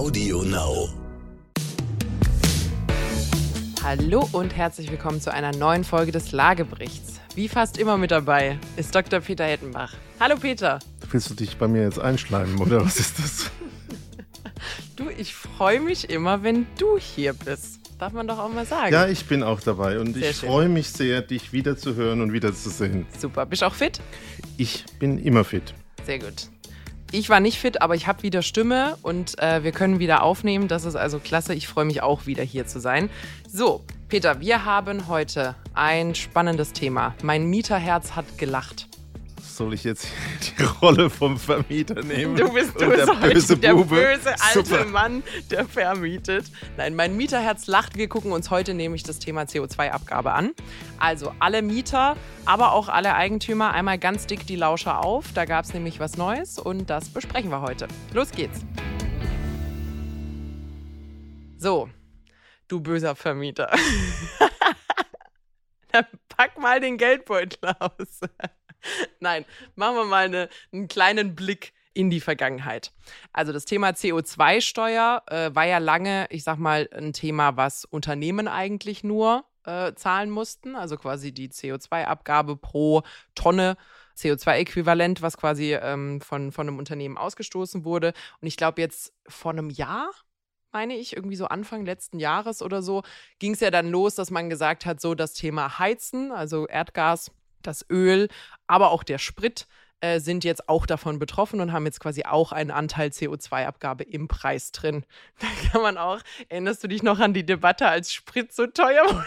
Audio Now. Hallo und herzlich willkommen zu einer neuen Folge des Lageberichts. Wie fast immer mit dabei ist Dr. Peter Hettenbach. Hallo Peter. Willst du dich bei mir jetzt einschleimen oder was ist das? Du, ich freue mich immer, wenn du hier bist. Darf man doch auch mal sagen. Ja, ich bin auch dabei und Sehr ich freue mich sehr, dich wiederzuhören und wiederzusehen. Super. Bist du auch fit? Ich bin immer fit. Sehr gut. Ich war nicht fit, aber ich habe wieder Stimme und äh, wir können wieder aufnehmen. Das ist also klasse. Ich freue mich auch wieder hier zu sein. So, Peter, wir haben heute ein spannendes Thema. Mein Mieterherz hat gelacht. Soll ich jetzt die Rolle vom Vermieter nehmen? Du bist, du bist der böse der Bube? böse alte Super. Mann, der vermietet. Nein, mein Mieterherz lacht. Wir gucken uns heute nämlich das Thema CO2-Abgabe an. Also alle Mieter, aber auch alle Eigentümer einmal ganz dick die Lauscher auf. Da gab es nämlich was Neues und das besprechen wir heute. Los geht's. So, du böser Vermieter. Dann pack mal den Geldbeutel aus. Nein, machen wir mal eine, einen kleinen Blick in die Vergangenheit. Also das Thema CO2-Steuer äh, war ja lange, ich sag mal, ein Thema, was Unternehmen eigentlich nur äh, zahlen mussten. Also quasi die CO2-Abgabe pro Tonne CO2-Äquivalent, was quasi ähm, von, von einem Unternehmen ausgestoßen wurde. Und ich glaube, jetzt vor einem Jahr, meine ich, irgendwie so Anfang letzten Jahres oder so, ging es ja dann los, dass man gesagt hat, so das Thema Heizen, also Erdgas, das Öl, aber auch der Sprit äh, sind jetzt auch davon betroffen und haben jetzt quasi auch einen Anteil CO2-Abgabe im Preis drin. Da kann man auch, erinnerst du dich noch an die Debatte, als Sprit so teuer wurde?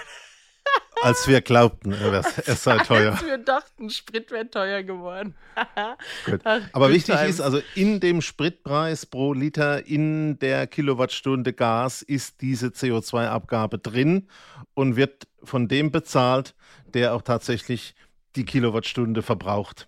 Als wir glaubten, er sei teuer. Als wir dachten, Sprit wäre teuer geworden. Gut. Ach, Aber wichtig times. ist, also in dem Spritpreis pro Liter in der Kilowattstunde Gas ist diese CO2-Abgabe drin und wird von dem bezahlt, der auch tatsächlich die Kilowattstunde verbraucht.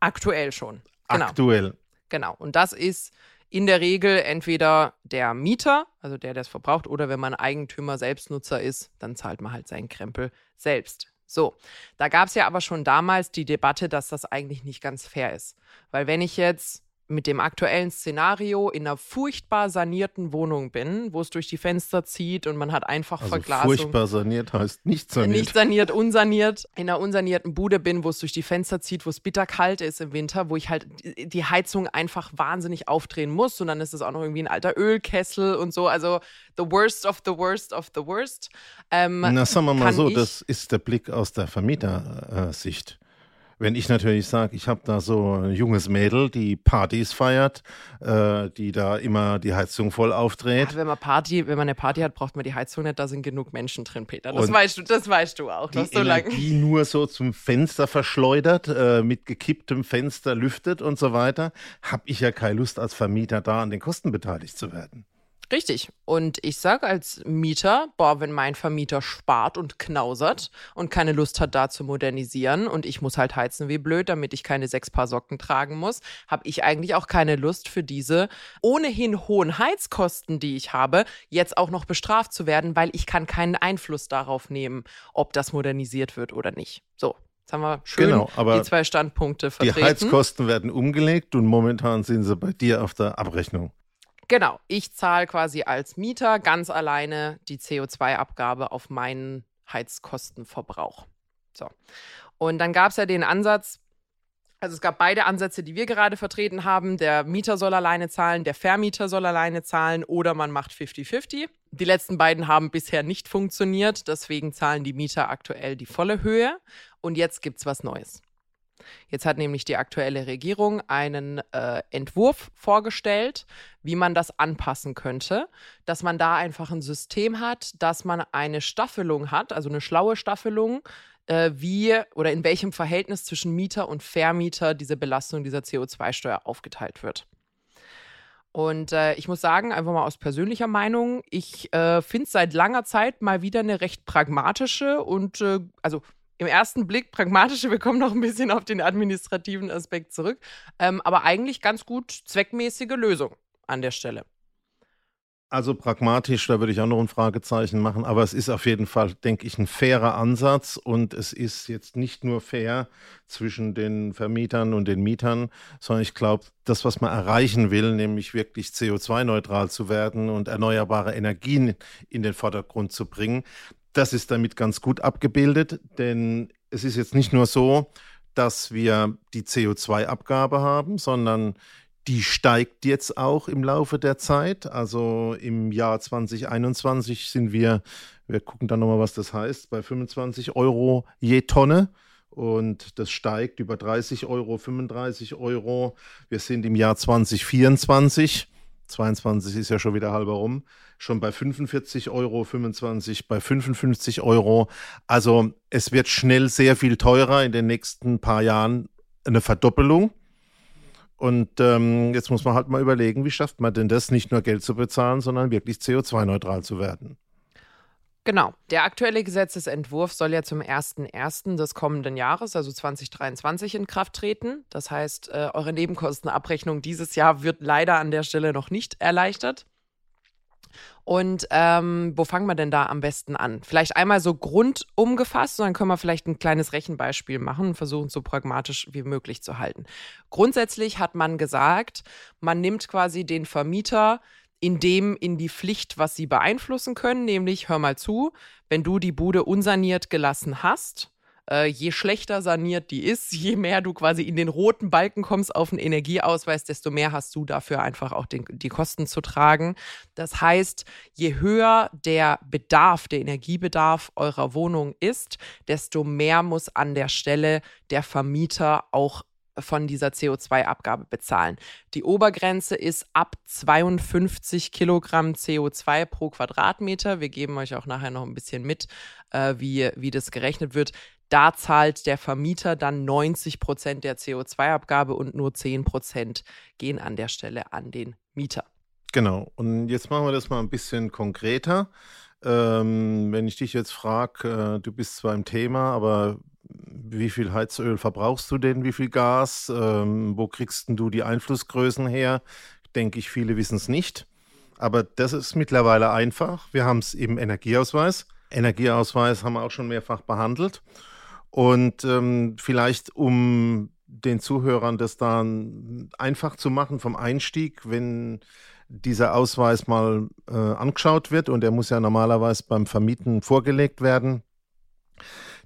Aktuell schon. Genau. Aktuell. Genau. Und das ist in der Regel entweder der Mieter, also der, der es verbraucht, oder wenn man Eigentümer, Selbstnutzer ist, dann zahlt man halt seinen Krempel selbst. So, da gab es ja aber schon damals die Debatte, dass das eigentlich nicht ganz fair ist. Weil wenn ich jetzt mit dem aktuellen Szenario in einer furchtbar sanierten Wohnung bin, wo es durch die Fenster zieht und man hat einfach Also Verglasung. furchtbar saniert heißt nicht saniert. Nicht saniert, unsaniert, in einer unsanierten Bude bin, wo es durch die Fenster zieht, wo es bitterkalt ist im Winter, wo ich halt die- Heizung einfach wahnsinnig aufdrehen muss und dann ist es auch noch irgendwie ein alter Ölkessel und so. Also the worst of the worst of the worst. Ähm, Na, sagen wir mal so, das ist der Blick aus der Vermietersicht. Wenn ich natürlich sage, ich habe da so ein junges Mädel, die Partys feiert, äh, die da immer die Heizung voll aufdreht. Ach, wenn man Party, wenn man eine Party hat, braucht man die Heizung nicht, da sind genug Menschen drin, Peter. Das Und weißt du, das weißt du auch. die so lange. Energie nur so zum Fenster verschleudert, äh, mit gekipptem Fenster lüftet und so weiter, habe ich ja keine Lust als Vermieter da an den Kosten beteiligt zu werden. Richtig. Und ich sage als Mieter, boah, wenn mein Vermieter spart und knausert und keine Lust hat, da zu modernisieren und ich muss halt heizen wie blöd, damit ich keine sechs Paar Socken tragen muss, habe ich eigentlich auch keine Lust für diese ohnehin hohen Heizkosten, die ich habe, jetzt auch noch bestraft zu werden, weil ich kann keinen Einfluss darauf nehmen, ob das modernisiert wird oder nicht. So. Jetzt haben wir schön Genau, aber die zwei Standpunkte Die vertreten. Heizkosten werden umgelegt und momentan sind sie bei dir auf der Abrechnung. Genau, ich zahle quasi als Mieter ganz alleine die CO2-Abgabe auf meinen Heizkostenverbrauch. So. Und dann gab es ja den Ansatz, also es gab beide Ansätze, die wir gerade vertreten haben. Der Mieter soll alleine zahlen, der Vermieter soll alleine zahlen oder man macht 50-50. Die letzten beiden haben bisher nicht funktioniert, deswegen zahlen die Mieter aktuell die volle Höhe. Und jetzt gibt es was Neues. Jetzt hat nämlich die aktuelle Regierung einen äh, Entwurf vorgestellt, wie man das anpassen könnte, dass man da einfach ein System hat, dass man eine Staffelung hat, also eine schlaue Staffelung, äh, wie oder in welchem Verhältnis zwischen Mieter und Vermieter diese Belastung dieser CO2-Steuer aufgeteilt wird. Und äh, ich muss sagen, einfach mal aus persönlicher Meinung, ich äh, finde es seit langer Zeit mal wieder eine recht pragmatische und äh, also im ersten Blick pragmatische, wir kommen noch ein bisschen auf den administrativen Aspekt zurück, ähm, aber eigentlich ganz gut zweckmäßige Lösung an der Stelle. Also pragmatisch, da würde ich auch noch ein Fragezeichen machen, aber es ist auf jeden Fall, denke ich, ein fairer Ansatz und es ist jetzt nicht nur fair zwischen den Vermietern und den Mietern, sondern ich glaube, das, was man erreichen will, nämlich wirklich CO2-neutral zu werden und erneuerbare Energien in den Vordergrund zu bringen, das ist damit ganz gut abgebildet, denn es ist jetzt nicht nur so, dass wir die CO2-Abgabe haben, sondern die steigt jetzt auch im Laufe der Zeit. Also im Jahr 2021 sind wir, wir gucken dann nochmal, was das heißt, bei 25 Euro je Tonne. Und das steigt über 30 Euro, 35 Euro. Wir sind im Jahr 2024, 22 ist ja schon wieder halber rum, schon bei 45 Euro, 25 bei 55 Euro. Also es wird schnell sehr viel teurer in den nächsten paar Jahren, eine Verdoppelung. Und ähm, jetzt muss man halt mal überlegen, wie schafft man denn das, nicht nur Geld zu bezahlen, sondern wirklich CO2-neutral zu werden. Genau. Der aktuelle Gesetzesentwurf soll ja zum 01.01. des kommenden Jahres, also 2023, in Kraft treten. Das heißt, äh, eure Nebenkostenabrechnung dieses Jahr wird leider an der Stelle noch nicht erleichtert. Und ähm, wo fangen wir denn da am besten an? Vielleicht einmal so grundum gefasst und dann können wir vielleicht ein kleines Rechenbeispiel machen und versuchen, so pragmatisch wie möglich zu halten. Grundsätzlich hat man gesagt, man nimmt quasi den Vermieter in dem in die Pflicht, was sie beeinflussen können, nämlich hör mal zu, wenn du die Bude unsaniert gelassen hast, äh, je schlechter saniert die ist, je mehr du quasi in den roten Balken kommst auf den Energieausweis, desto mehr hast du dafür einfach auch den, die Kosten zu tragen. Das heißt, je höher der Bedarf, der Energiebedarf eurer Wohnung ist, desto mehr muss an der Stelle der Vermieter auch von dieser CO2-Abgabe bezahlen. Die Obergrenze ist ab 52 Kilogramm CO2 pro Quadratmeter. Wir geben euch auch nachher noch ein bisschen mit, äh, wie, wie das gerechnet wird. Da zahlt der Vermieter dann 90 Prozent der CO2-Abgabe und nur 10 Prozent gehen an der Stelle an den Mieter. Genau. Und jetzt machen wir das mal ein bisschen konkreter. Ähm, wenn ich dich jetzt frage, äh, du bist zwar im Thema, aber wie viel Heizöl verbrauchst du denn? Wie viel Gas? Ähm, wo kriegst du die Einflussgrößen her? Denke ich, viele wissen es nicht. Aber das ist mittlerweile einfach. Wir haben es im Energieausweis. Energieausweis haben wir auch schon mehrfach behandelt. Und ähm, vielleicht, um den Zuhörern das dann einfach zu machen vom Einstieg, wenn dieser Ausweis mal äh, angeschaut wird und er muss ja normalerweise beim Vermieten vorgelegt werden,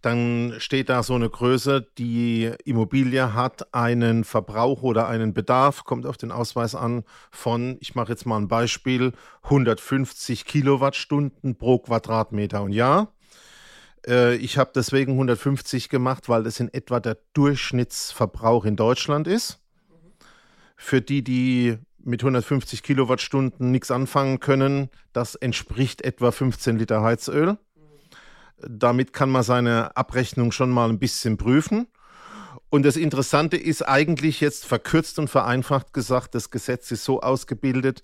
dann steht da so eine Größe, die Immobilie hat einen Verbrauch oder einen Bedarf, kommt auf den Ausweis an, von, ich mache jetzt mal ein Beispiel, 150 Kilowattstunden pro Quadratmeter und Jahr. Äh, ich habe deswegen 150 gemacht, weil das in etwa der Durchschnittsverbrauch in Deutschland ist. Für die, die mit 150 Kilowattstunden nichts anfangen können, das entspricht etwa 15 Liter Heizöl. Damit kann man seine Abrechnung schon mal ein bisschen prüfen. Und das Interessante ist eigentlich jetzt verkürzt und vereinfacht gesagt, das Gesetz ist so ausgebildet,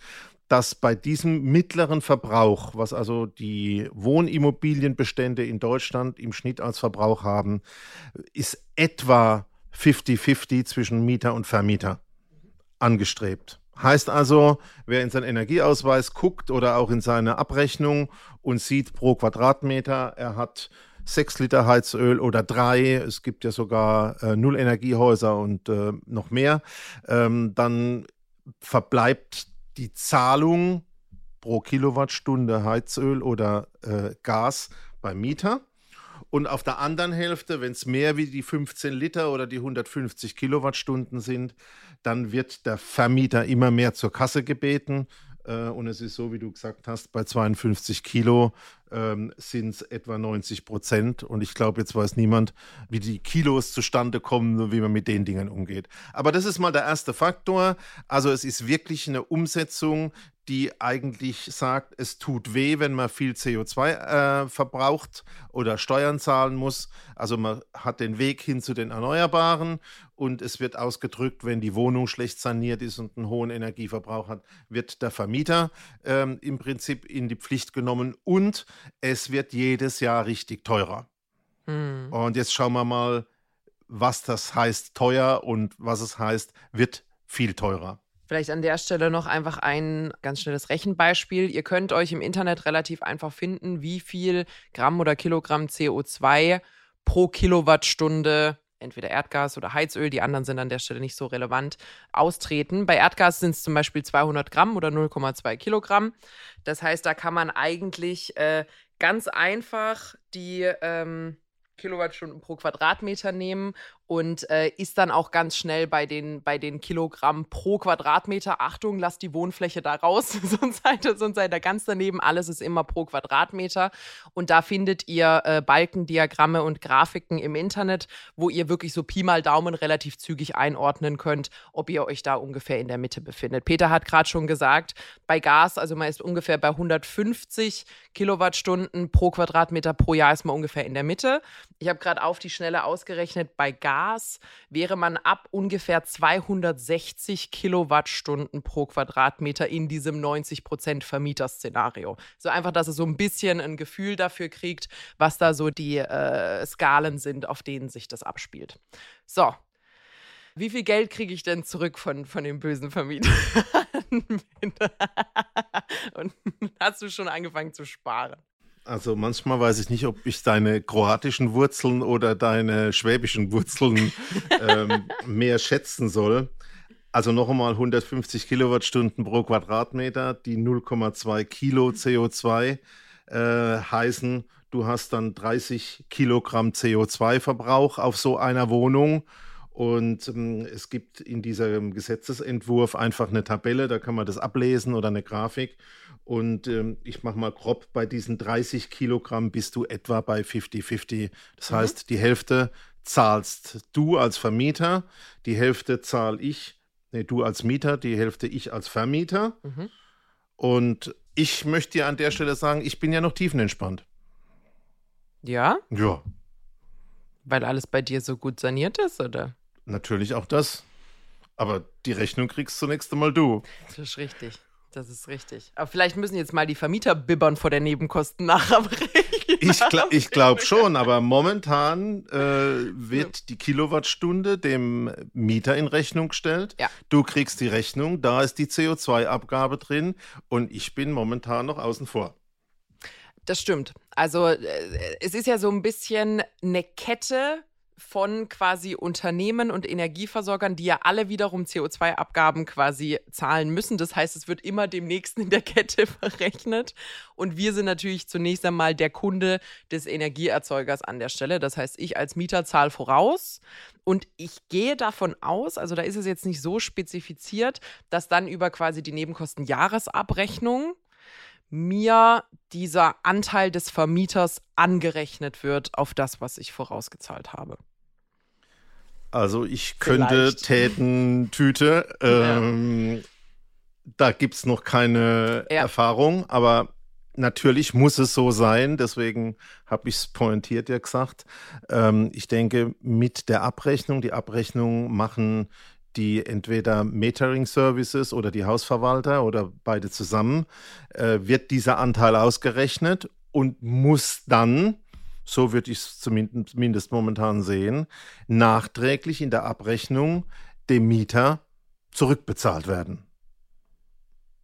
dass bei diesem mittleren Verbrauch, was also die Wohnimmobilienbestände in Deutschland im Schnitt als Verbrauch haben, ist etwa 50-50 zwischen Mieter und Vermieter angestrebt. Heißt also, wer in seinen Energieausweis guckt oder auch in seine Abrechnung und sieht pro Quadratmeter, er hat sechs Liter Heizöl oder drei, es gibt ja sogar äh, Null-Energiehäuser und äh, noch mehr, ähm, dann verbleibt die Zahlung pro Kilowattstunde Heizöl oder äh, Gas beim Mieter. Und auf der anderen Hälfte, wenn es mehr wie die 15 Liter oder die 150 Kilowattstunden sind, dann wird der Vermieter immer mehr zur Kasse gebeten. Äh, und es ist so, wie du gesagt hast, bei 52 Kilo ähm, sind es etwa 90 Prozent. Und ich glaube, jetzt weiß niemand, wie die Kilos zustande kommen und wie man mit den Dingen umgeht. Aber das ist mal der erste Faktor. Also es ist wirklich eine Umsetzung, die eigentlich sagt, es tut weh, wenn man viel CO2 äh, verbraucht oder Steuern zahlen muss. Also man hat den Weg hin zu den Erneuerbaren und es wird ausgedrückt, wenn die Wohnung schlecht saniert ist und einen hohen Energieverbrauch hat, wird der Vermieter ähm, im Prinzip in die Pflicht genommen und es wird jedes Jahr richtig teurer. Mhm. Und jetzt schauen wir mal, was das heißt teuer und was es heißt, wird viel teurer. Vielleicht an der Stelle noch einfach ein ganz schnelles Rechenbeispiel. Ihr könnt euch im Internet relativ einfach finden, wie viel Gramm oder Kilogramm CO2 pro Kilowattstunde entweder Erdgas oder Heizöl, die anderen sind an der Stelle nicht so relevant, austreten. Bei Erdgas sind es zum Beispiel 200 Gramm oder 0,2 Kilogramm. Das heißt, da kann man eigentlich äh, ganz einfach die ähm, Kilowattstunden pro Quadratmeter nehmen und äh, ist dann auch ganz schnell bei den, bei den Kilogramm pro Quadratmeter. Achtung, lasst die Wohnfläche da raus, sonst seid, ihr, sonst seid ganz daneben. Alles ist immer pro Quadratmeter. Und da findet ihr äh, Balkendiagramme und Grafiken im Internet, wo ihr wirklich so Pi mal Daumen relativ zügig einordnen könnt, ob ihr euch da ungefähr in der Mitte befindet. Peter hat gerade schon gesagt, bei Gas, also man ist ungefähr bei 150 Kilowattstunden pro Quadratmeter pro Jahr ist man ungefähr in der Mitte. Ich habe gerade auf die Schnelle ausgerechnet, bei Gas Gas wäre man ab ungefähr 260 Kilowattstunden pro Quadratmeter in diesem 90 Prozent Vermieterszenario. So einfach, dass er so ein bisschen ein Gefühl dafür kriegt, was da so die äh, Skalen sind, auf denen sich das abspielt. So. Wie viel Geld kriege ich denn zurück von, von dem bösen Vermieter? Und hast du schon angefangen zu sparen? Also manchmal weiß ich nicht, ob ich deine kroatischen Wurzeln oder deine schwäbischen Wurzeln ähm, mehr schätzen soll. Also noch einmal 150 Kilowattstunden pro Quadratmeter, die 0,2 Kilo CO2 äh, heißen, du hast dann 30 Kilogramm CO2-Verbrauch auf so einer Wohnung. Und ähm, es gibt in diesem Gesetzesentwurf einfach eine Tabelle, da kann man das ablesen oder eine Grafik. Und ähm, ich mache mal grob, bei diesen 30 Kilogramm bist du etwa bei 50-50. Das mhm. heißt, die Hälfte zahlst du als Vermieter, die Hälfte zahle ich, nee, du als Mieter, die Hälfte ich als Vermieter. Mhm. Und ich möchte dir an der Stelle sagen, ich bin ja noch tiefenentspannt. Ja? Ja. Weil alles bei dir so gut saniert ist, oder? Natürlich auch das. Aber die Rechnung kriegst zunächst einmal du. Das ist richtig. Das ist richtig. Aber vielleicht müssen jetzt mal die Vermieter bibbern vor der Nebenkosten nachabrechnen. Ich, gl ich glaube schon, aber momentan äh, wird die Kilowattstunde dem Mieter in Rechnung gestellt. Ja. Du kriegst die Rechnung, da ist die CO2-Abgabe drin und ich bin momentan noch außen vor. Das stimmt. Also äh, es ist ja so ein bisschen eine Kette von quasi Unternehmen und Energieversorgern, die ja alle wiederum CO2-Abgaben quasi zahlen müssen. Das heißt, es wird immer dem Nächsten in der Kette verrechnet. Und wir sind natürlich zunächst einmal der Kunde des Energieerzeugers an der Stelle. Das heißt, ich als Mieter zahle voraus. Und ich gehe davon aus, also da ist es jetzt nicht so spezifiziert, dass dann über quasi die Nebenkosten-Jahresabrechnung mir dieser Anteil des Vermieters angerechnet wird auf das, was ich vorausgezahlt habe. Also ich könnte täten Tüte. Ähm, ja. Da gibt es noch keine ja. Erfahrung, aber natürlich muss es so sein. Deswegen habe ich es pointiert ja gesagt. Ähm, ich denke, mit der Abrechnung, die Abrechnung machen die entweder Metering Services oder die Hausverwalter oder beide zusammen, äh, wird dieser Anteil ausgerechnet und muss dann, so würde ich es zumindest momentan sehen, nachträglich in der Abrechnung dem Mieter zurückbezahlt werden.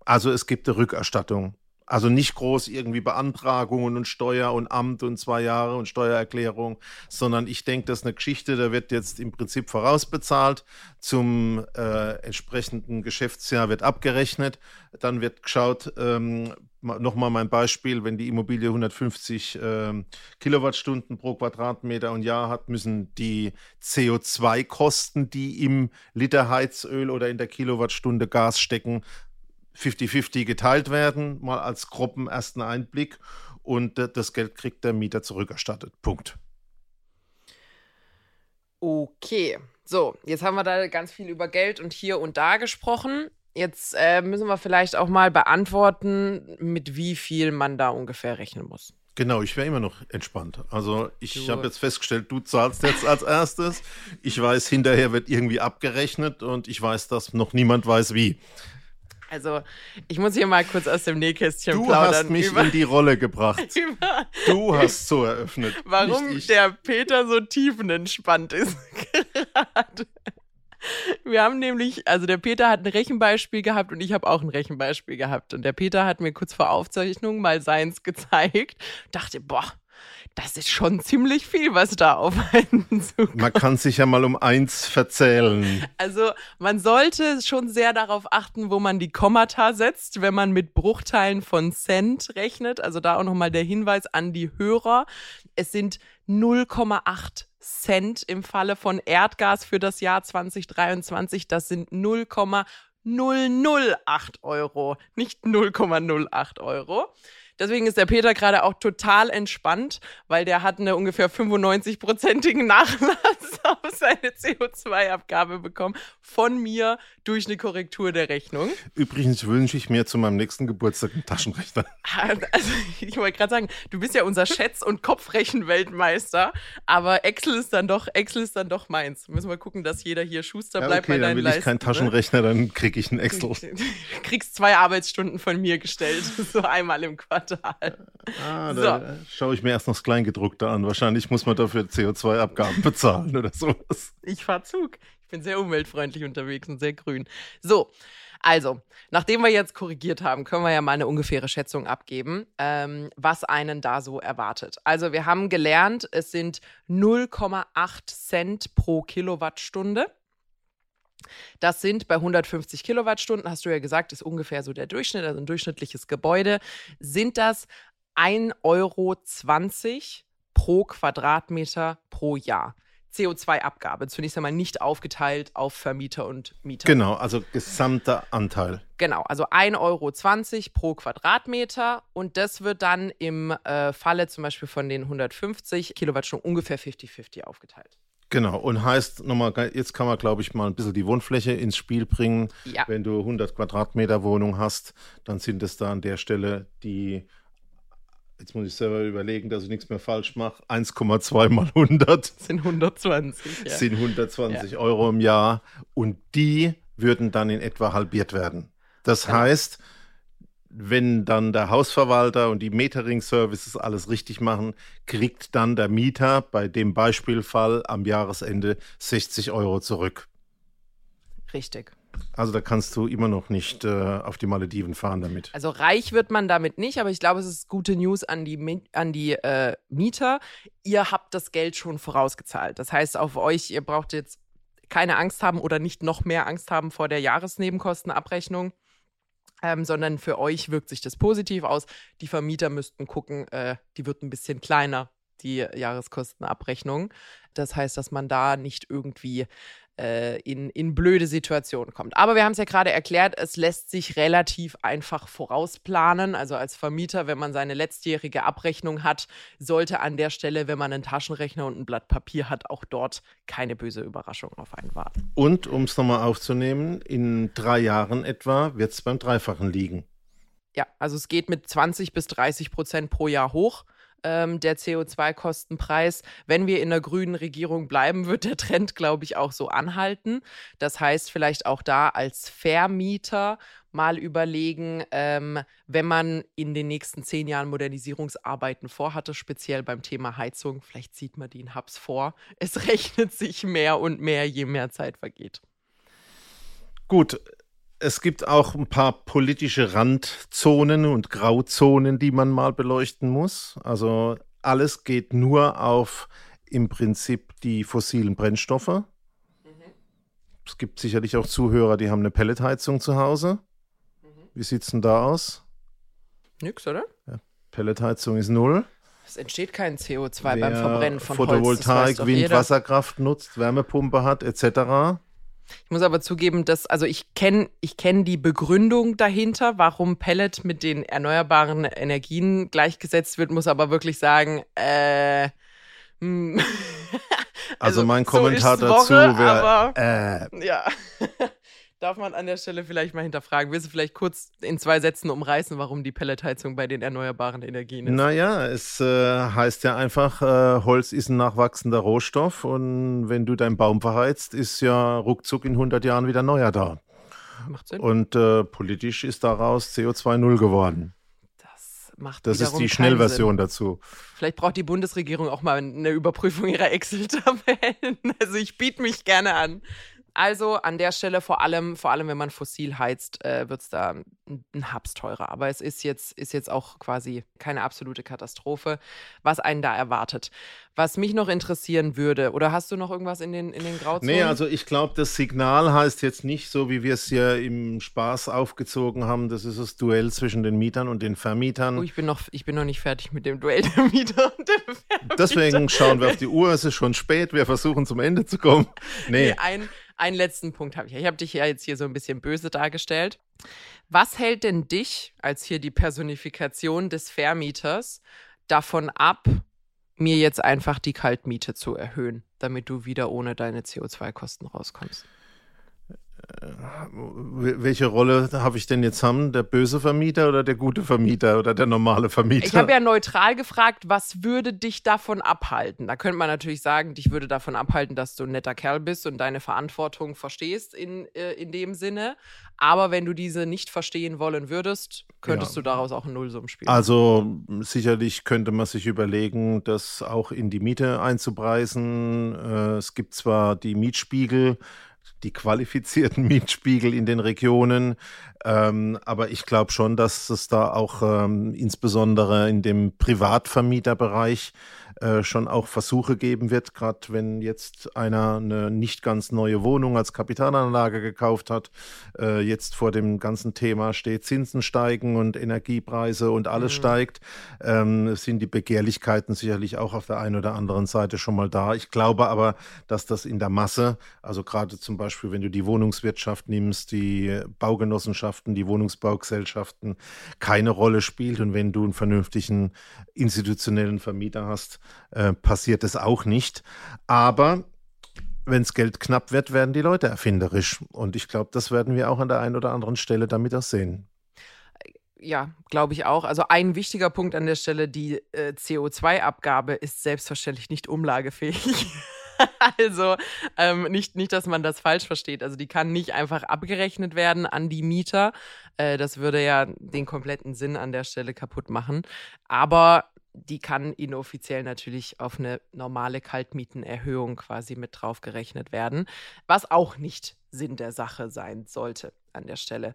Also es gibt eine Rückerstattung. Also nicht groß irgendwie Beantragungen und Steuer und Amt und zwei Jahre und Steuererklärung, sondern ich denke, das ist eine Geschichte, da wird jetzt im Prinzip vorausbezahlt, zum äh, entsprechenden Geschäftsjahr wird abgerechnet, dann wird geschaut, ähm, nochmal mein Beispiel, wenn die Immobilie 150 äh, Kilowattstunden pro Quadratmeter und Jahr hat, müssen die CO2-Kosten, die im Liter Heizöl oder in der Kilowattstunde Gas stecken, 50-50 geteilt werden, mal als Gruppen ersten Einblick und das Geld kriegt der Mieter zurückerstattet. Punkt. Okay, so, jetzt haben wir da ganz viel über Geld und hier und da gesprochen. Jetzt äh, müssen wir vielleicht auch mal beantworten, mit wie viel man da ungefähr rechnen muss. Genau, ich wäre immer noch entspannt. Also ich habe jetzt festgestellt, du zahlst jetzt als erstes. Ich weiß, hinterher wird irgendwie abgerechnet und ich weiß, dass noch niemand weiß wie. Also, ich muss hier mal kurz aus dem Nähkästchen du plaudern. Du hast mich über, in die Rolle gebracht. Du hast so eröffnet. Warum der Peter so tiefenentspannt ist gerade. Wir haben nämlich, also der Peter hat ein Rechenbeispiel gehabt und ich habe auch ein Rechenbeispiel gehabt. Und der Peter hat mir kurz vor Aufzeichnung mal seins gezeigt. Dachte, boah, das ist schon ziemlich viel, was da auf einen zukommt. Man kann sich ja mal um eins verzählen. Also man sollte schon sehr darauf achten, wo man die Kommata setzt, wenn man mit Bruchteilen von Cent rechnet. Also da auch nochmal der Hinweis an die Hörer. Es sind 0,8 Cent im Falle von Erdgas für das Jahr 2023. Das sind 0,008 Euro, nicht 0,08 Euro. Deswegen ist der Peter gerade auch total entspannt, weil der hat eine ungefähr 95-prozentigen Nachlass auf seine CO2-Abgabe bekommen von mir durch eine Korrektur der Rechnung. Übrigens wünsche ich mir zu meinem nächsten Geburtstag einen Taschenrechner. Also, ich wollte gerade sagen, du bist ja unser Schätz- und Kopfrechenweltmeister, aber Excel ist dann doch, Excel ist dann doch meins. Müssen wir gucken, dass jeder hier Schuster bleibt ja, okay, bei deinen dann will Leisten. ich keinen Taschenrechner, dann kriege ich einen Excel. Du kriegst zwei Arbeitsstunden von mir gestellt, so einmal im Quartal. Ah, da schaue ich mir erst noch das Kleingedruckte an. Wahrscheinlich muss man dafür CO2-Abgaben bezahlen oder sowas. Ich fahr Zug. Ich bin sehr umweltfreundlich unterwegs und sehr grün. So, also, nachdem wir jetzt korrigiert haben, können wir ja mal eine ungefähre Schätzung abgeben, ähm, was einen da so erwartet. Also, wir haben gelernt, es sind 0,8 Cent pro Kilowattstunde. Das sind bei 150 Kilowattstunden, hast du ja gesagt, ist ungefähr so der Durchschnitt, also ein durchschnittliches Gebäude, sind das 1,20 Euro pro Quadratmeter pro Jahr. CO2-Abgabe, zunächst einmal nicht aufgeteilt auf Vermieter und Mieter. Genau, also gesamter Anteil. Genau, also 1,20 Euro pro Quadratmeter und das wird dann im äh, Falle zum Beispiel von den 150 Kilowattstunden ungefähr 50-50 aufgeteilt. Genau, und heißt nochmal, jetzt kann man, glaube ich, mal ein bisschen die Wohnfläche ins Spiel bringen. Ja. Wenn du 100 Quadratmeter Wohnung hast, dann sind es da an der Stelle die, jetzt muss ich selber überlegen, dass ich nichts mehr falsch mache, 1,2 mal 100 sind 120. Ja. sind 120 ja. Euro im Jahr und die würden dann in etwa halbiert werden. Das Genau. heißt, wenn dann der Hausverwalter und die Metering-Services alles richtig machen, kriegt dann der Mieter bei dem Beispielfall am Jahresende 60 Euro zurück. Richtig. Also da kannst du immer noch nicht äh, auf die Malediven fahren damit. Also reich wird man damit nicht, aber ich glaube, es ist gute News an die, an die äh, Mieter. Ihr habt das Geld schon vorausgezahlt. Das heißt, auf euch, ihr braucht jetzt keine Angst haben oder nicht noch mehr Angst haben vor der Jahresnebenkostenabrechnung. Ähm, sondern für euch wirkt sich das positiv aus. Die Vermieter müssten gucken, äh, die wird ein bisschen kleiner, die Jahreskostenabrechnung. Das heißt, dass man da nicht irgendwie äh, in, in blöde Situationen kommt. Aber wir haben es ja gerade erklärt, es lässt sich relativ einfach vorausplanen. Also als Vermieter, wenn man seine letztjährige Abrechnung hat, sollte an der Stelle, wenn man einen Taschenrechner und ein Blatt Papier hat, auch dort keine böse Überraschung auf einen warten. Und um es nochmal aufzunehmen, in drei Jahren etwa wird es beim Dreifachen liegen. Ja, also es geht mit 20 bis 30 Prozent pro Jahr hoch. Ähm, der CO2-Kostenpreis. Wenn wir in der grünen Regierung bleiben, wird der Trend, glaube ich, auch so anhalten. Das heißt, vielleicht auch da als Vermieter mal überlegen, ähm, wenn man in den nächsten zehn Jahren Modernisierungsarbeiten vorhatte, speziell beim Thema Heizung, vielleicht zieht man die in Hubs vor. Es rechnet sich mehr und mehr, je mehr Zeit vergeht. Gut, es gibt auch ein paar politische Randzonen und Grauzonen, die man mal beleuchten muss. Also alles geht nur auf im Prinzip die fossilen Brennstoffe. Es gibt sicherlich auch Zuhörer, die haben eine Pelletheizung zu Hause. Wie sieht es denn da aus? Nix, oder? Pelletheizung ist null. Es entsteht kein CO2 beim Wer Verbrennen von Holz. Photovoltaik, weiß doch Wind, jeder. Wasserkraft nutzt, Wärmepumpe hat, etc. Ich muss aber zugeben, dass, also ich kenne ich kenn die Begründung dahinter, warum Pellet mit den erneuerbaren Energien gleichgesetzt wird, muss aber wirklich sagen, äh, hm. Also, mein so Kommentar ist's dazu wäre, äh, Ja. Darf man an der Stelle vielleicht mal hinterfragen. Willst du vielleicht kurz in zwei Sätzen umreißen, warum die Pelletheizung bei den erneuerbaren Energien ist? Naja, es äh, heißt ja einfach, äh, Holz ist ein nachwachsender Rohstoff und wenn du deinen Baum verheizt, ist ja ruckzuck in 100 Jahren wieder neuer da. Macht Sinn. Und äh, politisch ist daraus CO2 null geworden. Das macht Das ist die Schnellversion Sinn. dazu. Vielleicht braucht die Bundesregierung auch mal eine Überprüfung ihrer Excel-Tabellen. Also ich biete mich gerne an. Also an der Stelle vor allem, vor allem wenn man fossil heizt, äh, wird es da ein, ein Haps teurer. Aber es ist jetzt, ist jetzt auch quasi keine absolute Katastrophe, was einen da erwartet. Was mich noch interessieren würde, oder hast du noch irgendwas in den, in den Grauzonen? Nee, also ich glaube, das Signal heißt jetzt nicht so, wie wir es ja im Spaß aufgezogen haben, das ist das Duell zwischen den Mietern und den Vermietern. Oh, ich bin noch, ich bin noch nicht fertig mit dem Duell der Mieter und der Vermieter. Deswegen schauen wir auf die Uhr, es ist schon spät, wir versuchen zum Ende zu kommen. Nee. nee ein, einen letzten Punkt habe ich. Ich habe dich ja jetzt hier so ein bisschen böse dargestellt. Was hält denn dich als hier die Personifikation des Vermieters davon ab, mir jetzt einfach die Kaltmiete zu erhöhen, damit du wieder ohne deine CO2-Kosten rauskommst? Welche Rolle habe ich denn jetzt haben? Der böse Vermieter oder der gute Vermieter oder der normale Vermieter? Ich habe ja neutral gefragt, was würde dich davon abhalten? Da könnte man natürlich sagen, dich würde davon abhalten, dass du ein netter Kerl bist und deine Verantwortung verstehst in, äh, in dem Sinne. Aber wenn du diese nicht verstehen wollen würdest, könntest ja. du daraus auch ein Nullsummenspiel Also sicherlich könnte man sich überlegen, das auch in die Miete einzupreisen. Äh, es gibt zwar die Mietspiegel, die qualifizierten Mietspiegel in den Regionen. Ähm, aber ich glaube schon, dass es da auch ähm, insbesondere in dem Privatvermieterbereich äh, schon auch Versuche geben wird, gerade wenn jetzt einer eine nicht ganz neue Wohnung als Kapitalanlage gekauft hat, äh, jetzt vor dem ganzen Thema steht, Zinsen steigen und Energiepreise und alles mhm. steigt, ähm, sind die Begehrlichkeiten sicherlich auch auf der einen oder anderen Seite schon mal da. Ich glaube aber, dass das in der Masse, also gerade zum Beispiel, wenn du die Wohnungswirtschaft nimmst, die Baugenossenschaften, die Wohnungsbaugesellschaften, keine Rolle spielt. Und wenn du einen vernünftigen institutionellen Vermieter hast, äh, passiert es auch nicht. Aber wenn es Geld knapp wird, werden die Leute erfinderisch. Und ich glaube, das werden wir auch an der einen oder anderen Stelle damit auch sehen. Ja, glaube ich auch. Also ein wichtiger Punkt an der Stelle, die äh, CO2-Abgabe ist selbstverständlich nicht umlagefähig. also ähm, nicht, nicht, dass man das falsch versteht. Also die kann nicht einfach abgerechnet werden an die Mieter. Äh, das würde ja den kompletten Sinn an der Stelle kaputt machen. Aber die kann inoffiziell natürlich auf eine normale Kaltmietenerhöhung quasi mit draufgerechnet werden, was auch nicht Sinn der Sache sein sollte an der Stelle.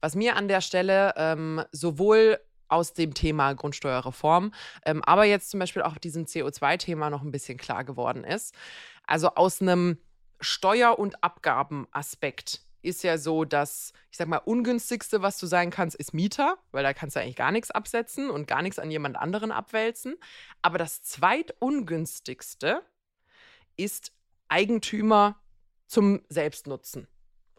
Was mir an der Stelle ähm, sowohl aus dem Thema Grundsteuerreform, ähm, aber jetzt zum Beispiel auch diesem CO2-Thema noch ein bisschen klar geworden ist. Also aus einem Steuer- und Abgabenaspekt ist ja so, dass, ich sag mal, ungünstigste, was du sein kannst, ist Mieter, weil da kannst du eigentlich gar nichts absetzen und gar nichts an jemand anderen abwälzen. Aber das zweitungünstigste ist Eigentümer zum Selbstnutzen.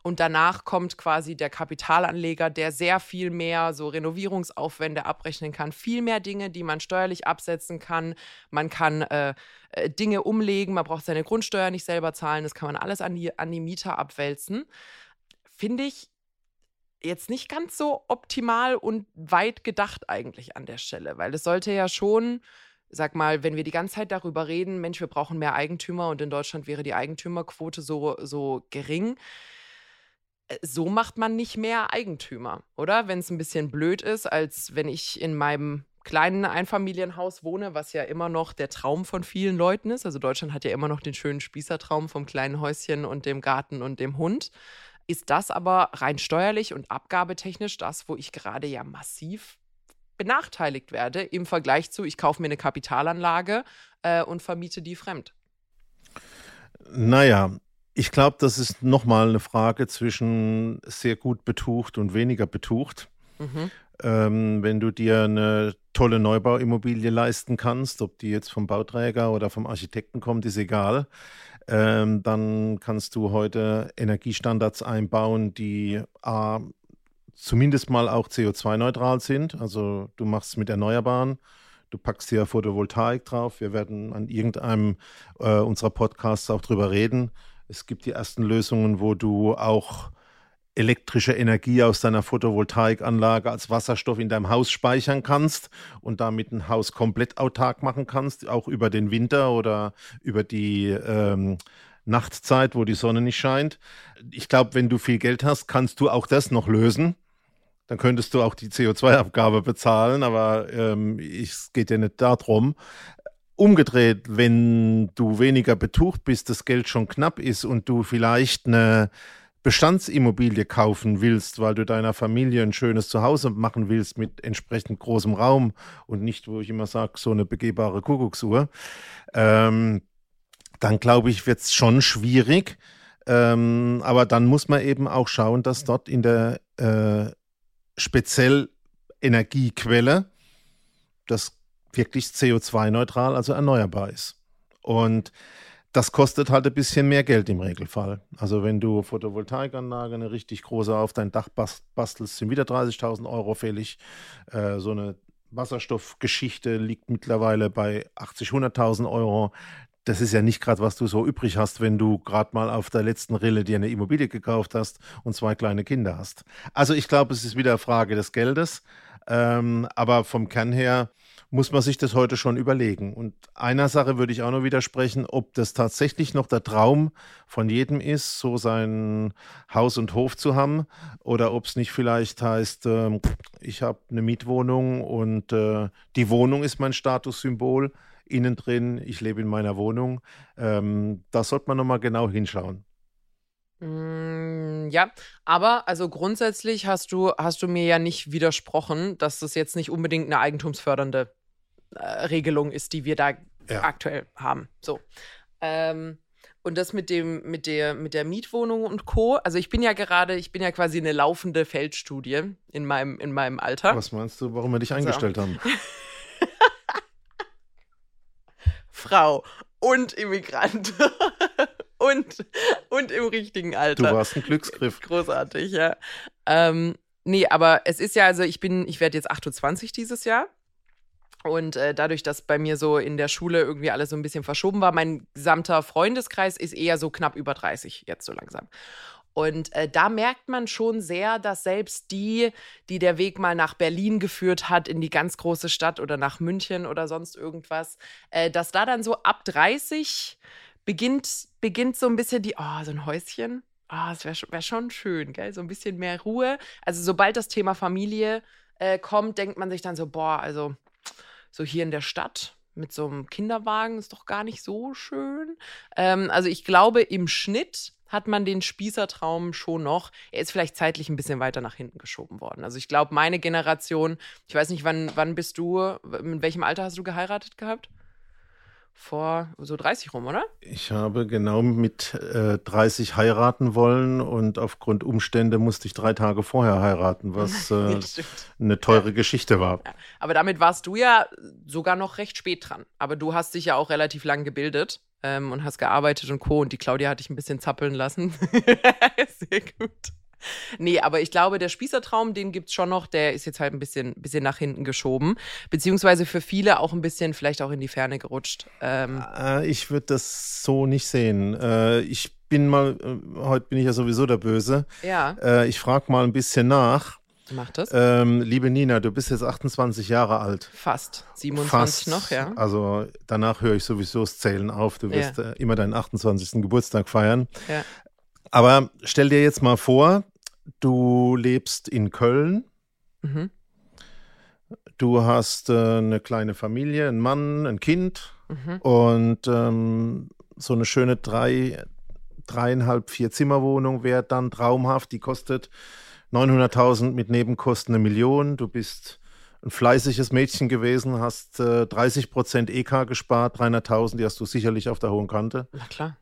Und danach kommt quasi der Kapitalanleger, der sehr viel mehr so Renovierungsaufwände abrechnen kann, viel mehr Dinge, die man steuerlich absetzen kann. Man kann äh, äh Dinge umlegen, man braucht seine Grundsteuer nicht selber zahlen, das kann man alles an die, an die Mieter abwälzen finde ich jetzt nicht ganz so optimal und weit gedacht eigentlich an der Stelle, weil es sollte ja schon, sag mal, wenn wir die ganze Zeit darüber reden, Mensch, wir brauchen mehr Eigentümer und in Deutschland wäre die Eigentümerquote so, so gering. Äh, so macht man nicht mehr Eigentümer, oder? Wenn es ein bisschen blöd ist, als wenn ich in meinem kleinen Einfamilienhaus wohne, was ja immer noch der Traum von vielen Leuten ist. Also Deutschland hat ja immer noch den schönen Spießertraum vom kleinen Häuschen und dem Garten und dem Hund ist das aber rein steuerlich und abgabetechnisch das, wo ich gerade ja massiv benachteiligt werde im Vergleich zu, ich kaufe mir eine Kapitalanlage äh, und vermiete die fremd. Naja, ich glaube, das ist nochmal eine Frage zwischen sehr gut betucht und weniger betucht. Mhm. Ähm, wenn du dir eine tolle Neubauimmobilie leisten kannst, ob die jetzt vom Bauträger oder vom Architekten kommt, ist egal ähm, dann kannst du heute Energiestandards einbauen, die A, zumindest mal auch CO2-neutral sind. Also du machst es mit Erneuerbaren. Du packst hier Photovoltaik drauf. Wir werden an irgendeinem äh, unserer Podcasts auch drüber reden. Es gibt die ersten Lösungen, wo du auch elektrische Energie aus deiner Photovoltaikanlage als Wasserstoff in deinem Haus speichern kannst und damit ein Haus komplett autark machen kannst, auch über den Winter oder über die ähm, Nachtzeit, wo die Sonne nicht scheint. Ich glaube, wenn du viel Geld hast, kannst du auch das noch lösen. Dann könntest du auch die CO2-Abgabe bezahlen, aber ähm, es geht ja nicht darum. umgedreht, wenn du weniger betucht bist, das Geld schon knapp ist und du vielleicht eine Bestandsimmobilie kaufen willst, weil du deiner Familie ein schönes Zuhause machen willst mit entsprechend großem Raum und nicht, wo ich immer sage, so eine begehbare Kuckucksuhr, ähm, dann glaube ich, wird es schon schwierig. Ähm, aber dann muss man eben auch schauen, dass dort in der äh, speziell Energiequelle das wirklich CO2-neutral, also erneuerbar ist. Und das kostet halt ein bisschen mehr Geld im Regelfall. Also wenn du Photovoltaikanlage, eine richtig große auf dein Dach bastelst, sind wieder 30.000 Euro fällig. Äh, so eine Wasserstoffgeschichte liegt mittlerweile bei 80.000, 100.000 Euro. Das ist ja nicht gerade, was du so übrig hast, wenn du gerade mal auf der letzten Rille dir eine Immobilie gekauft hast und zwei kleine Kinder hast. Also ich glaube, es ist wieder Frage des Geldes. Ähm, aber vom Kern her muss man sich das heute schon überlegen. Und einer Sache würde ich auch noch widersprechen, ob das tatsächlich noch der Traum von jedem ist, so sein Haus und Hof zu haben, oder ob es nicht vielleicht heißt, äh, ich habe eine Mietwohnung und äh, die Wohnung ist mein Statussymbol. Innen drin, ich lebe in meiner Wohnung. Ähm, da sollte man nochmal genau hinschauen. Mm, ja, aber also grundsätzlich hast du, hast du mir ja nicht widersprochen, dass das jetzt nicht unbedingt eine eigentumsfördernde Regelung ist, die wir da ja. aktuell haben. So. Ähm, und das mit dem, mit der, mit der Mietwohnung und Co. Also ich bin ja gerade, ich bin ja quasi eine laufende Feldstudie in meinem, in meinem Alter. Was meinst du, warum wir dich eingestellt so. haben? Frau und Immigrant. und, und im richtigen Alter. Du warst ein Glücksgriff. Großartig, ja. Ähm, nee, aber es ist ja, also ich bin, ich werde jetzt 28 dieses Jahr. Und äh, dadurch, dass bei mir so in der Schule irgendwie alles so ein bisschen verschoben war, mein gesamter Freundeskreis ist eher so knapp über 30 jetzt so langsam. Und äh, da merkt man schon sehr, dass selbst die, die der Weg mal nach Berlin geführt hat, in die ganz große Stadt oder nach München oder sonst irgendwas, äh, dass da dann so ab 30 beginnt, beginnt so ein bisschen die, oh, so ein Häuschen. Ah, oh, es wäre wär schon schön, gell? So ein bisschen mehr Ruhe. Also, sobald das Thema Familie äh, kommt, denkt man sich dann so, boah, also so hier in der Stadt mit so einem Kinderwagen ist doch gar nicht so schön. Ähm, also ich glaube, im Schnitt hat man den Spießertraum schon noch. Er ist vielleicht zeitlich ein bisschen weiter nach hinten geschoben worden. Also ich glaube, meine Generation, ich weiß nicht, wann, wann bist du, in welchem Alter hast du geheiratet gehabt? Vor so 30 rum, oder? Ich habe genau mit äh, 30 heiraten wollen und aufgrund Umstände musste ich drei Tage vorher heiraten, was äh, eine teure. Geschichte war. Ja. Aber damit warst du ja sogar noch recht spät dran. Aber du hast dich ja auch relativ lang gebildet ähm, und hast gearbeitet und Co. Und die Claudia hat dich ein bisschen zappeln lassen. Sehr gut. Nee, aber ich glaube, der Spießertraum, den gibt es schon noch, der ist jetzt halt ein bisschen, bisschen nach hinten geschoben. Beziehungsweise für viele auch ein bisschen vielleicht auch in die Ferne gerutscht. Ähm äh, ich würde das so nicht sehen. Äh, ich bin mal, äh, heute bin ich ja sowieso der Böse. Ja. Ich frage mal ein bisschen nach. Mach das. Ähm, liebe Nina, du bist jetzt 28 Jahre alt. Fast. 27 Fast. noch, ja. Also danach höre ich sowieso das Zählen auf. Du wirst ja. immer deinen 28. Geburtstag feiern. Ja. Aber stell dir jetzt mal vor, du lebst in Köln. Mhm. Du hast äh, eine kleine Familie, einen Mann, ein Kind mhm. und ähm, so eine schöne drei, dreieinhalb, vier Zimmerwohnung wäre dann traumhaft. Die kostet 900.000 mit Nebenkosten eine Million. Du bist ein fleißiges Mädchen gewesen, hast äh, 30 Prozent EK gespart, 300.000, die hast du sicherlich auf der hohen Kante. Na klar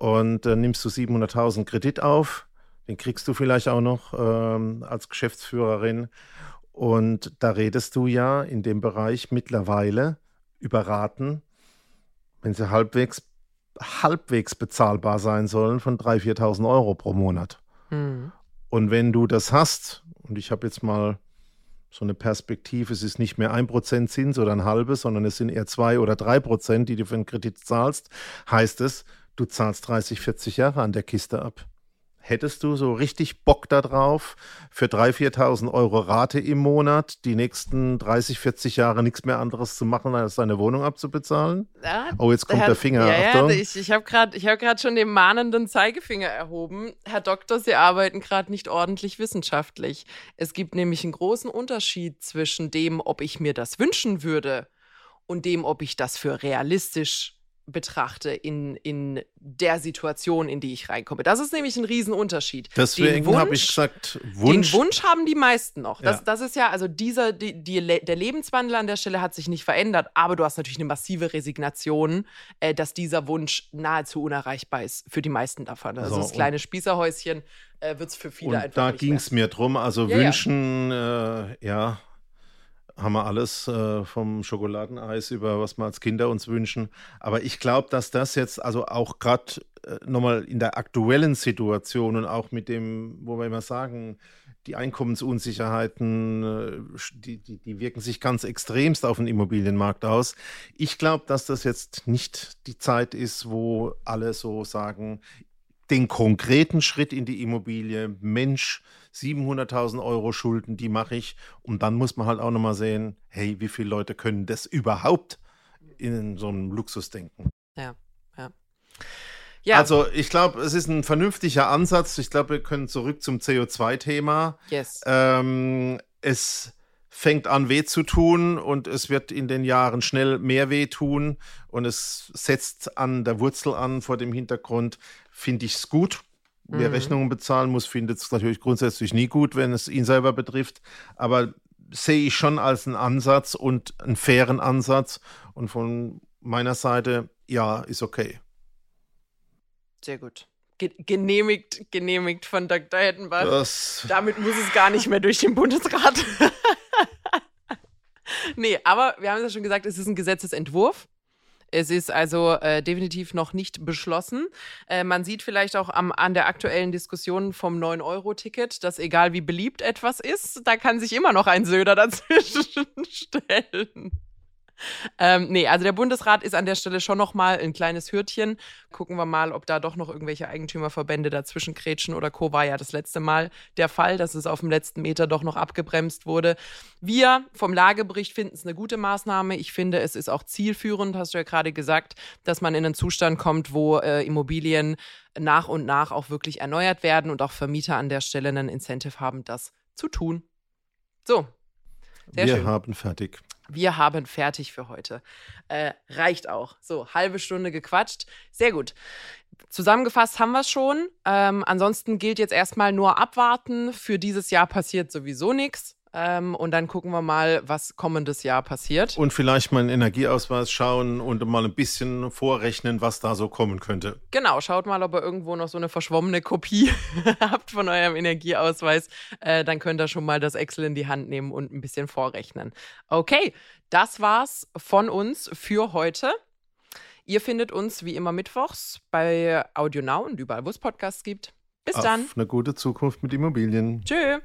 und äh, nimmst du 700.000 Kredit auf. Den kriegst du vielleicht auch noch ähm, als Geschäftsführerin. Und da redest du ja in dem Bereich mittlerweile über Raten, wenn sie halbwegs, halbwegs bezahlbar sein sollen, von 3.000, 4.000 Euro pro Monat. Mhm. Und wenn du das hast, und ich habe jetzt mal so eine Perspektive, es ist nicht mehr ein Prozent Zins oder ein halbes, sondern es sind eher zwei oder drei Prozent, die du für einen Kredit zahlst, heißt es, du zahlst 30, 40 Jahre an der Kiste ab. Hättest du so richtig Bock darauf, für 3.000, 4.000 Euro Rate im Monat die nächsten 30, 40 Jahre nichts mehr anderes zu machen, als deine Wohnung abzubezahlen? Ja, oh, jetzt kommt Herr, der Finger. Ja, Achtung. ja ich, ich habe gerade hab schon den mahnenden Zeigefinger erhoben. Herr Doktor, Sie arbeiten gerade nicht ordentlich wissenschaftlich. Es gibt nämlich einen großen Unterschied zwischen dem, ob ich mir das wünschen würde und dem, ob ich das für realistisch betrachte in, in der Situation, in die ich reinkomme. Das ist nämlich ein Riesenunterschied. Deswegen habe ich gesagt, Wunsch. Den Wunsch haben die meisten noch. Das, ja. das ist ja, also dieser, die, die, der Lebenswandel an der Stelle hat sich nicht verändert, aber du hast natürlich eine massive Resignation, äh, dass dieser Wunsch nahezu unerreichbar ist für die meisten davon. Also so, das kleine Spießerhäuschen äh, wird es für viele und einfach Da ging es mir drum, also ja, wünschen, ja. Äh, ja haben wir alles äh, vom Schokoladeneis über was wir als Kinder uns wünschen. Aber ich glaube, dass das jetzt also auch gerade äh, nochmal in der aktuellen Situation und auch mit dem, wo wir immer sagen, die Einkommensunsicherheiten, äh, die, die, die wirken sich ganz extremst auf den Immobilienmarkt aus. Ich glaube, dass das jetzt nicht die Zeit ist, wo alle so sagen, den konkreten Schritt in die Immobilie, Mensch, 700.000 Euro Schulden, die mache ich. Und dann muss man halt auch nochmal sehen, hey, wie viele Leute können das überhaupt in so einem Luxus denken? Ja, ja. Ja. Also ich glaube, es ist ein vernünftiger Ansatz. Ich glaube, wir können zurück zum CO2-Thema. Yes. Ähm, es fängt an weh zu tun und es wird in den Jahren schnell mehr weh tun und es setzt an der Wurzel an vor dem Hintergrund, finde ich es gut. Wer mhm. Rechnungen bezahlen muss, findet es natürlich grundsätzlich nie gut, wenn es ihn selber betrifft. Aber sehe ich schon als einen Ansatz und einen fairen Ansatz. Und von meiner Seite, ja, ist okay. Sehr gut. genehmigt, genehmigt von Dr. Hettenbach. Das Damit muss es gar nicht mehr durch den Bundesrat. nee, aber wir haben es ja schon gesagt, es ist ein Gesetzesentwurf. Es ist also äh, definitiv noch nicht beschlossen. Äh, man sieht vielleicht auch am, an der aktuellen Diskussion vom 9-Euro-Ticket, dass egal wie beliebt etwas ist, da kann sich immer noch ein Söder dazwischen stellen. Ähm, nee, also der Bundesrat ist an der Stelle schon noch mal ein kleines Hürtchen. Gucken wir mal, ob da doch noch irgendwelche Eigentümerverbände dazwischen kretschen oder Co. war ja das letzte Mal der Fall, dass es auf dem letzten Meter doch noch abgebremst wurde. Wir vom Lagebericht finden es eine gute Maßnahme. Ich finde, es ist auch zielführend, hast du ja gerade gesagt, dass man in einen Zustand kommt, wo äh, Immobilien nach und nach auch wirklich erneuert werden und auch Vermieter an der Stelle einen Incentive haben, das zu tun. So. Sehr Wir schön. haben fertig. Wir haben fertig für heute. Äh, reicht auch. So, halbe Stunde gequatscht. Sehr gut. Zusammengefasst haben wir es schon. Ähm, ansonsten gilt jetzt erstmal nur abwarten. Für dieses Jahr passiert sowieso nichts. Ähm, und dann gucken wir mal, was kommendes Jahr passiert. Und vielleicht mal einen Energieausweis schauen und mal ein bisschen vorrechnen, was da so kommen könnte. Genau, schaut mal, ob ihr irgendwo noch so eine verschwommene Kopie habt von eurem Energieausweis. Äh, dann könnt ihr schon mal das Excel in die Hand nehmen und ein bisschen vorrechnen. Okay, das war's von uns für heute. Ihr findet uns wie immer mittwochs bei AudioNow und überall, wo es Podcasts gibt. Bis Auf dann. Eine gute Zukunft mit Immobilien. Tschö.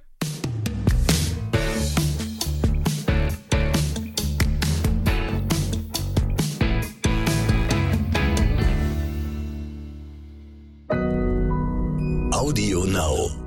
Audio Now.